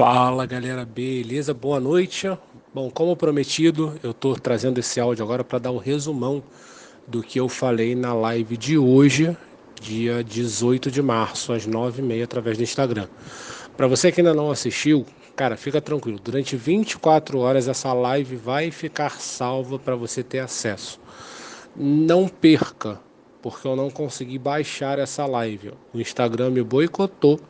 Fala galera, beleza? Boa noite. Bom, como prometido, eu estou trazendo esse áudio agora para dar o um resumão do que eu falei na live de hoje, dia 18 de março, às 9h30, através do Instagram. Para você que ainda não assistiu, cara, fica tranquilo. Durante 24 horas essa live vai ficar salva para você ter acesso. Não perca, porque eu não consegui baixar essa live. O Instagram me boicotou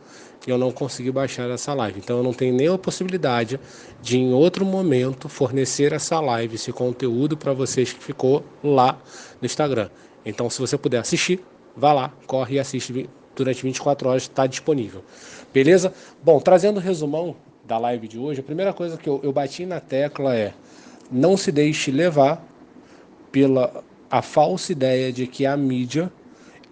e eu não consegui baixar essa live. Então eu não tenho nem a possibilidade de em outro momento fornecer essa live, esse conteúdo para vocês que ficou lá no Instagram. Então se você puder assistir, vá lá, corre e assiste durante 24 horas, está disponível. Beleza? Bom, trazendo o resumão da live de hoje, a primeira coisa que eu, eu bati na tecla é não se deixe levar pela a falsa ideia de que a mídia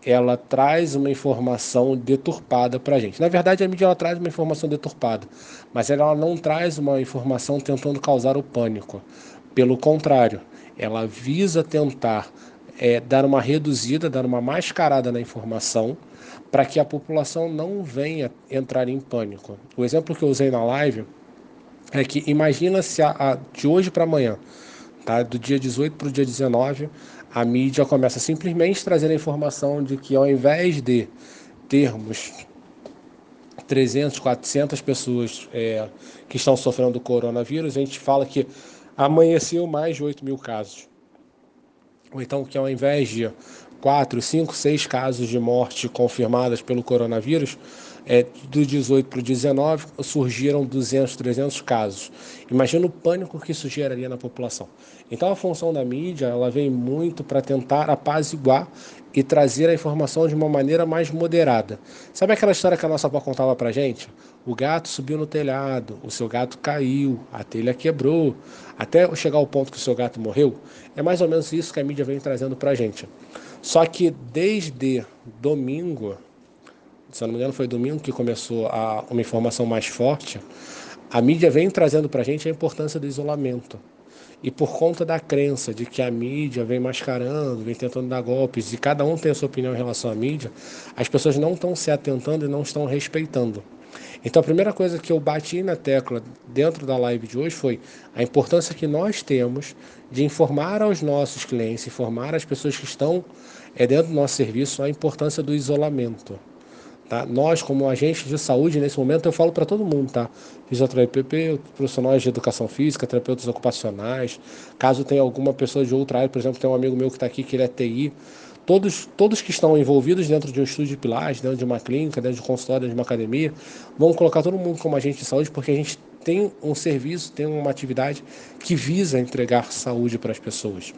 ela traz uma informação deturpada para a gente. Na verdade, a mídia ela traz uma informação deturpada, mas ela não traz uma informação tentando causar o pânico. Pelo contrário, ela visa tentar é, dar uma reduzida, dar uma mascarada na informação para que a população não venha entrar em pânico. O exemplo que eu usei na live é que imagina se a, a de hoje para amanhã, tá? do dia 18 para o dia 19, a mídia começa simplesmente a trazer a informação de que ao invés de termos 300, 400 pessoas é, que estão sofrendo do coronavírus, a gente fala que amanheceu mais de 8 mil casos. Ou então que ao invés de 4, 5, 6 casos de morte confirmadas pelo coronavírus, é, do 18 para o 19 surgiram 200, 300 casos. Imagina o pânico que isso geraria na população. Então a função da mídia ela vem muito para tentar apaziguar e trazer a informação de uma maneira mais moderada. Sabe aquela história que a nossa avó contava para gente? O gato subiu no telhado, o seu gato caiu, a telha quebrou, até chegar ao ponto que o seu gato morreu. É mais ou menos isso que a mídia vem trazendo para gente. Só que desde domingo, se não me engano foi domingo que começou a, uma informação mais forte, a mídia vem trazendo para a gente a importância do isolamento. E por conta da crença de que a mídia vem mascarando, vem tentando dar golpes, e cada um tem a sua opinião em relação à mídia, as pessoas não estão se atentando e não estão respeitando. Então a primeira coisa que eu bati na tecla dentro da live de hoje foi a importância que nós temos de informar aos nossos clientes, informar as pessoas que estão é, dentro do nosso serviço a importância do isolamento. Tá? Nós, como agentes de saúde, nesse momento, eu falo para todo mundo, tá? Fisioterapeuta, profissionais de educação física, terapeutas ocupacionais, caso tenha alguma pessoa de outra área, por exemplo, tem um amigo meu que está aqui que ele é TI, todos, todos que estão envolvidos dentro de um estúdio de pilares, dentro de uma clínica, dentro de um consultório, dentro de uma academia, vão colocar todo mundo como agente de saúde, porque a gente tem um serviço, tem uma atividade que visa entregar saúde para as pessoas.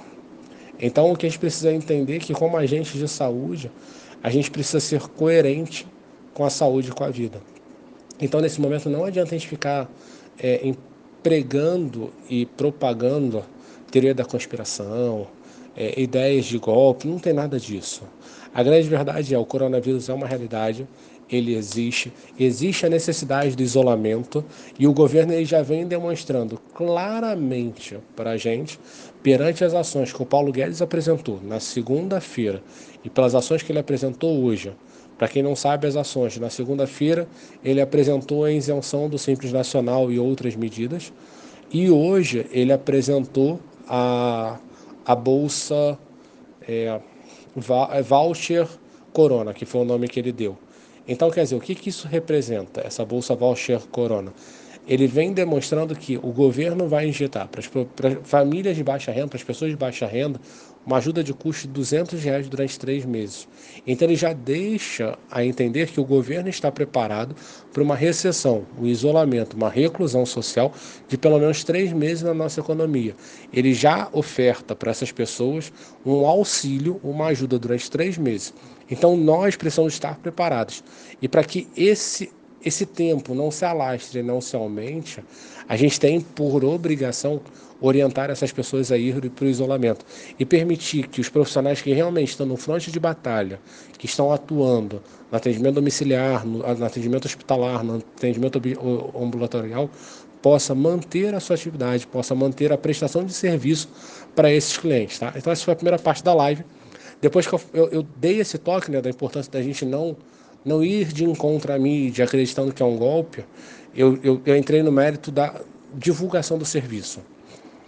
Então, o que a gente precisa entender é que, como agente de saúde, a gente precisa ser coerente com a saúde e com a vida. Então, nesse momento, não adianta a gente ficar é, empregando e propagando teoria da conspiração, é, ideias de golpe, não tem nada disso. A grande verdade é o coronavírus é uma realidade, ele existe, existe a necessidade do isolamento e o governo ele já vem demonstrando claramente para a gente, perante as ações que o Paulo Guedes apresentou na segunda-feira e pelas ações que ele apresentou hoje, para quem não sabe as ações, na segunda-feira ele apresentou a isenção do Simples Nacional e outras medidas, e hoje ele apresentou a, a Bolsa é, Voucher Corona, que foi o nome que ele deu. Então, quer dizer, o que, que isso representa, essa Bolsa Voucher Corona? Ele vem demonstrando que o governo vai injetar para as famílias de baixa renda, para as pessoas de baixa renda, uma ajuda de custo de 200 reais durante três meses. Então ele já deixa a entender que o governo está preparado para uma recessão, um isolamento, uma reclusão social de pelo menos três meses na nossa economia. Ele já oferta para essas pessoas um auxílio, uma ajuda durante três meses. Então nós precisamos estar preparados. E para que esse esse tempo não se alastre, não se aumente, a gente tem por obrigação orientar essas pessoas a ir para o isolamento e permitir que os profissionais que realmente estão no fronte de batalha, que estão atuando no atendimento domiciliar, no, atendimento hospitalar, no atendimento ambulatorial, possa manter a sua atividade, possa manter a prestação de serviço para esses clientes. Tá? Então essa foi a primeira parte da live. Depois que eu, eu, eu dei esse toque né, da importância da gente não não ir de encontro à mídia acreditando que é um golpe, eu, eu, eu entrei no mérito da divulgação do serviço.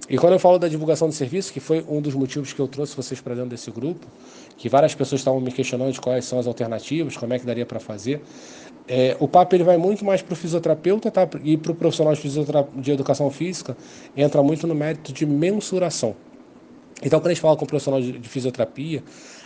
E quando eu falo da divulgação do serviço, que foi um dos motivos que eu trouxe vocês para dentro desse grupo, que várias pessoas estavam me questionando de quais são as alternativas, como é que daria para fazer, é, o papo ele vai muito mais para o fisioterapeuta tá? e para o profissional de, de educação física, entra muito no mérito de mensuração. Então, quando a gente fala com o profissional de, de fisioterapia,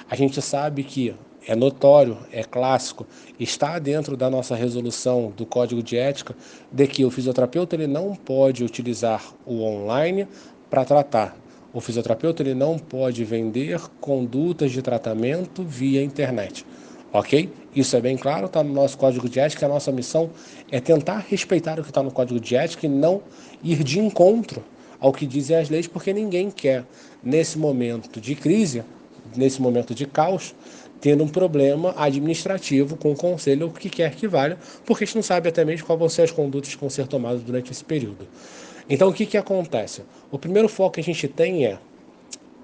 a gente sabe que é notório, é clássico, está dentro da nossa resolução do Código de Ética de que o fisioterapeuta ele não pode utilizar o online para tratar. O fisioterapeuta ele não pode vender condutas de tratamento via internet. Ok? Isso é bem claro, está no nosso código de ética. A nossa missão é tentar respeitar o que está no código de ética e não ir de encontro ao que dizem as leis, porque ninguém quer, nesse momento de crise, nesse momento de caos, tendo um problema administrativo com o conselho, o que quer que valha, porque a gente não sabe até mesmo quais vão ser as condutas que vão ser tomadas durante esse período. Então, o que, que acontece? O primeiro foco que a gente tem é: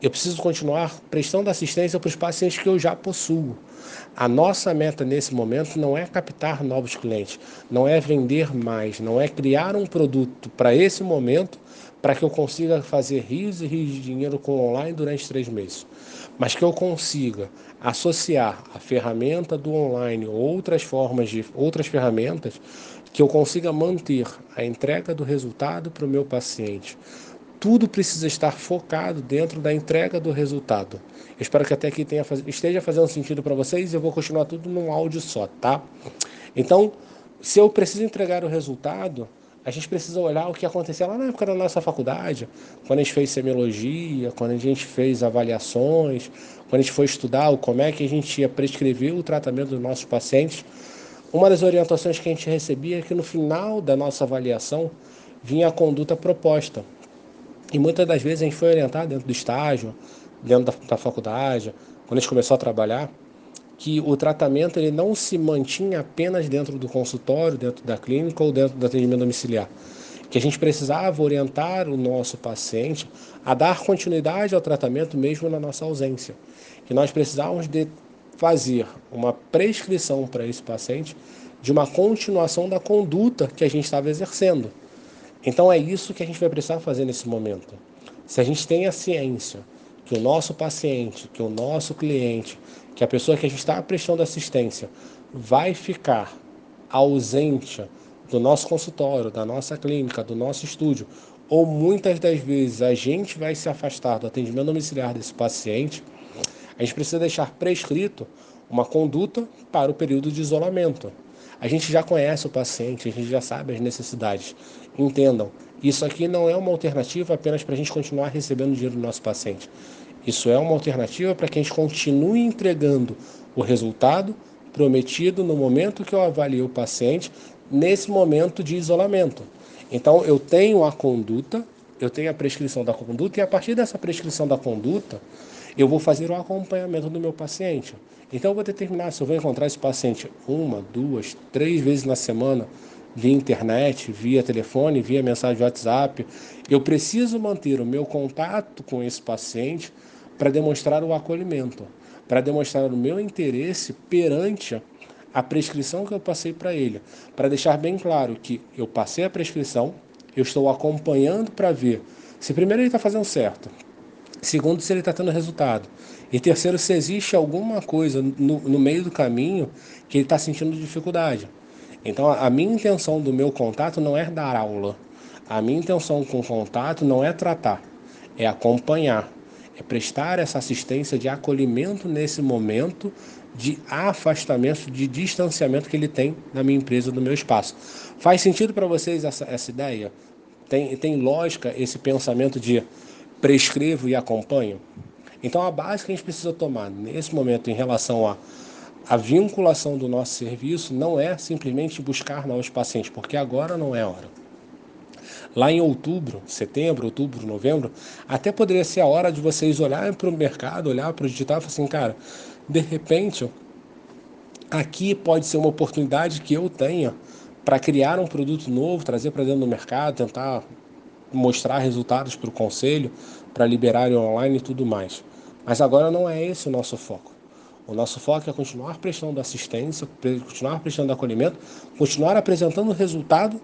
eu preciso continuar prestando assistência para os pacientes que eu já possuo. A nossa meta nesse momento não é captar novos clientes, não é vender mais, não é criar um produto para esse momento para que eu consiga fazer rios e rios de dinheiro com online durante três meses, mas que eu consiga associar a ferramenta do online ou outras formas de outras ferramentas que eu consiga manter a entrega do resultado para o meu paciente. Tudo precisa estar focado dentro da entrega do resultado. Eu espero que até aqui tenha, esteja fazendo sentido para vocês eu vou continuar tudo num áudio só, tá? Então, se eu preciso entregar o resultado, a gente precisa olhar o que acontecia lá na época da nossa faculdade, quando a gente fez semiologia, quando a gente fez avaliações, quando a gente foi estudar como é que a gente ia prescrever o tratamento dos nossos pacientes. Uma das orientações que a gente recebia é que no final da nossa avaliação vinha a conduta proposta. E muitas das vezes a gente foi orientado dentro do estágio, dentro da, da faculdade, quando a gente começou a trabalhar, que o tratamento ele não se mantinha apenas dentro do consultório, dentro da clínica ou dentro do atendimento domiciliar. Que a gente precisava orientar o nosso paciente a dar continuidade ao tratamento mesmo na nossa ausência. Que nós precisávamos de fazer uma prescrição para esse paciente de uma continuação da conduta que a gente estava exercendo. Então é isso que a gente vai precisar fazer nesse momento. Se a gente tem a ciência que o nosso paciente, que o nosso cliente que a pessoa que a gente está prestando assistência vai ficar ausente do nosso consultório, da nossa clínica, do nosso estúdio, ou muitas das vezes a gente vai se afastar do atendimento domiciliar desse paciente, a gente precisa deixar prescrito uma conduta para o período de isolamento. A gente já conhece o paciente, a gente já sabe as necessidades. Entendam, isso aqui não é uma alternativa apenas para a gente continuar recebendo dinheiro do nosso paciente. Isso é uma alternativa para que a gente continue entregando o resultado prometido no momento que eu avalio o paciente, nesse momento de isolamento. Então, eu tenho a conduta, eu tenho a prescrição da conduta, e a partir dessa prescrição da conduta, eu vou fazer o acompanhamento do meu paciente. Então, eu vou determinar se eu vou encontrar esse paciente uma, duas, três vezes na semana, via internet, via telefone, via mensagem de WhatsApp. Eu preciso manter o meu contato com esse paciente para demonstrar o acolhimento, para demonstrar o meu interesse perante a prescrição que eu passei para ele, para deixar bem claro que eu passei a prescrição, eu estou acompanhando para ver se primeiro ele está fazendo certo, segundo se ele está tendo resultado, e terceiro se existe alguma coisa no, no meio do caminho que ele está sentindo dificuldade. Então a minha intenção do meu contato não é dar aula, a minha intenção com o contato não é tratar, é acompanhar é prestar essa assistência de acolhimento nesse momento de afastamento, de distanciamento que ele tem na minha empresa, no meu espaço. Faz sentido para vocês essa, essa ideia? Tem, tem lógica esse pensamento de prescrevo e acompanho? Então, a base que a gente precisa tomar nesse momento em relação a a vinculação do nosso serviço não é simplesmente buscar novos pacientes, porque agora não é hora lá em outubro, setembro, outubro, novembro, até poderia ser a hora de vocês olharem para o mercado, olhar para o digital e falar assim, cara, de repente, aqui pode ser uma oportunidade que eu tenha para criar um produto novo, trazer para dentro do mercado, tentar mostrar resultados para o conselho, para liberar online e tudo mais. Mas agora não é esse o nosso foco. O nosso foco é continuar prestando assistência, continuar prestando acolhimento, continuar apresentando resultado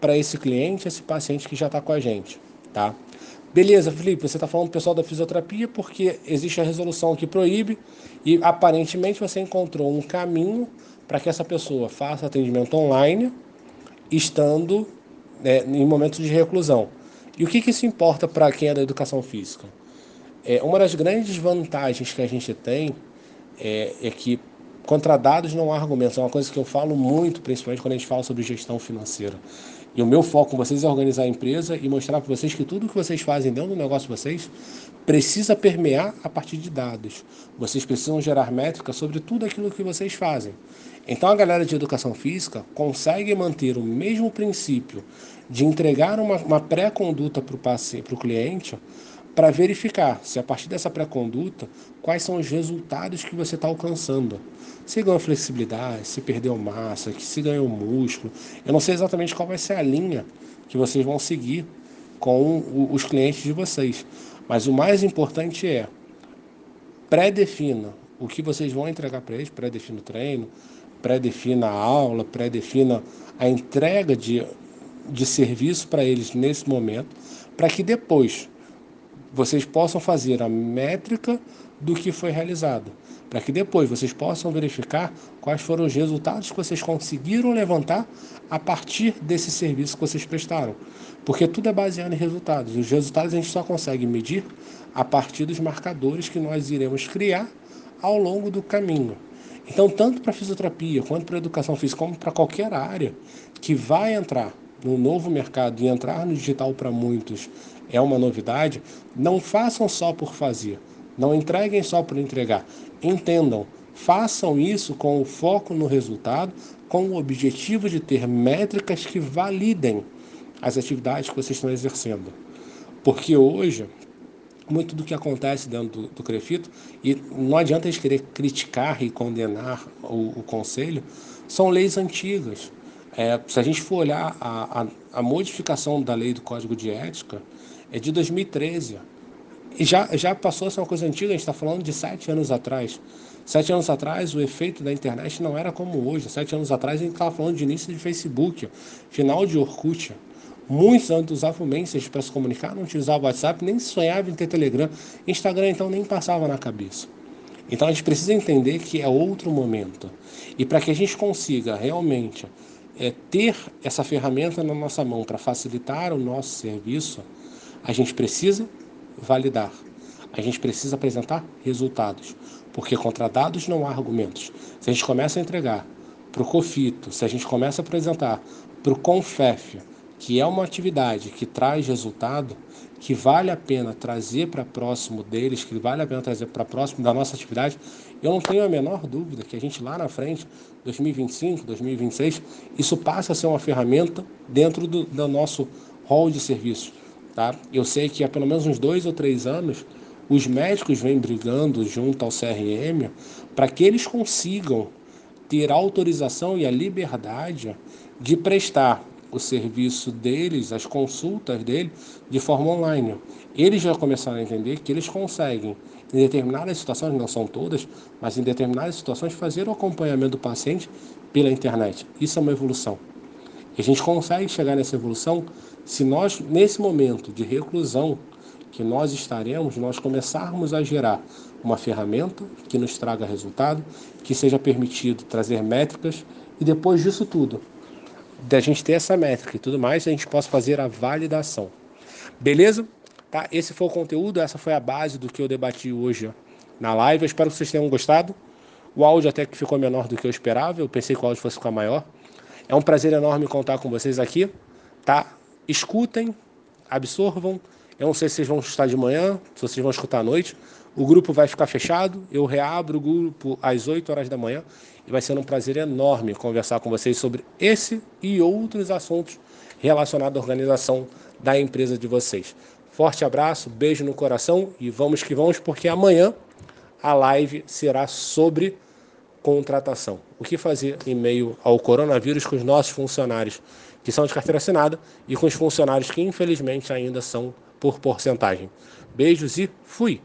para esse cliente, esse paciente que já está com a gente, tá? Beleza, Felipe, você está falando do pessoal da fisioterapia porque existe a resolução que proíbe e aparentemente você encontrou um caminho para que essa pessoa faça atendimento online, estando né, em momentos de reclusão. E o que, que isso importa para quem é da educação física? É, uma das grandes vantagens que a gente tem é, é que contra dados não há argumentos. É uma coisa que eu falo muito, principalmente quando a gente fala sobre gestão financeira. E o meu foco com vocês é organizar a empresa e mostrar para vocês que tudo que vocês fazem dentro do negócio de vocês precisa permear a partir de dados. Vocês precisam gerar métricas sobre tudo aquilo que vocês fazem. Então a galera de educação física consegue manter o mesmo princípio de entregar uma, uma pré-conduta para o cliente para verificar se a partir dessa pré-conduta quais são os resultados que você está alcançando. Se ganhou flexibilidade, se perdeu massa, se ganhou músculo. Eu não sei exatamente qual vai ser a linha que vocês vão seguir com os clientes de vocês. Mas o mais importante é pré-defina o que vocês vão entregar para eles, pré-defina o treino, pré-defina a aula, pré-defina a entrega de, de serviço para eles nesse momento, para que depois vocês possam fazer a métrica do que foi realizado, para que depois vocês possam verificar quais foram os resultados que vocês conseguiram levantar a partir desse serviço que vocês prestaram. Porque tudo é baseado em resultados. Os resultados a gente só consegue medir a partir dos marcadores que nós iremos criar ao longo do caminho. Então, tanto para fisioterapia, quanto para educação física, como para qualquer área que vai entrar no novo mercado e entrar no digital para muitos é uma novidade, não façam só por fazer, não entreguem só por entregar. Entendam, façam isso com o foco no resultado, com o objetivo de ter métricas que validem as atividades que vocês estão exercendo. Porque hoje, muito do que acontece dentro do, do Crefito, e não adianta gente querer criticar e condenar o, o conselho, são leis antigas. É, se a gente for olhar a, a, a modificação da lei do Código de Ética, é de 2013. E já, já passou a ser uma coisa antiga, a gente está falando de sete anos atrás. Sete anos atrás, o efeito da internet não era como hoje. Sete anos atrás, a gente estava falando de início de Facebook, final de Orkut. Muitos antes usavam Messenger para se comunicar, não utilizavam WhatsApp, nem sonhava em ter Telegram. Instagram, então, nem passava na cabeça. Então, a gente precisa entender que é outro momento. E para que a gente consiga realmente é, ter essa ferramenta na nossa mão para facilitar o nosso serviço, a gente precisa validar. A gente precisa apresentar resultados, porque contra dados não há argumentos. Se a gente começa a entregar para o COFITO, se a gente começa a apresentar para o CONFEF, que é uma atividade que traz resultado, que vale a pena trazer para próximo deles, que vale a pena trazer para próximo da nossa atividade, eu não tenho a menor dúvida que a gente lá na frente, 2025, 2026, isso passa a ser uma ferramenta dentro do, do nosso hall de serviços. Tá? Eu sei que há pelo menos uns dois ou três anos os médicos vêm brigando junto ao CRM para que eles consigam ter a autorização e a liberdade de prestar o serviço deles, as consultas dele, de forma online. Eles já começaram a entender que eles conseguem, em determinadas situações, não são todas, mas em determinadas situações, fazer o acompanhamento do paciente pela internet. Isso é uma evolução. E a gente consegue chegar nessa evolução se nós, nesse momento de reclusão que nós estaremos, nós começarmos a gerar uma ferramenta que nos traga resultado, que seja permitido trazer métricas e depois disso tudo, da gente ter essa métrica e tudo mais, a gente possa fazer a validação. Beleza? Tá? Esse foi o conteúdo, essa foi a base do que eu debati hoje na live. Eu espero que vocês tenham gostado. O áudio até que ficou menor do que eu esperava, eu pensei que o áudio fosse ficar maior. É um prazer enorme contar com vocês aqui, tá? escutem, absorvam. Eu não sei se vocês vão estar de manhã, se vocês vão escutar à noite. O grupo vai ficar fechado, eu reabro o grupo às 8 horas da manhã e vai ser um prazer enorme conversar com vocês sobre esse e outros assuntos relacionados à organização da empresa de vocês. Forte abraço, beijo no coração e vamos que vamos, porque amanhã a live será sobre contratação. O que fazer em meio ao coronavírus com os nossos funcionários que são de carteira assinada, e com os funcionários que infelizmente ainda são por porcentagem. Beijos e fui!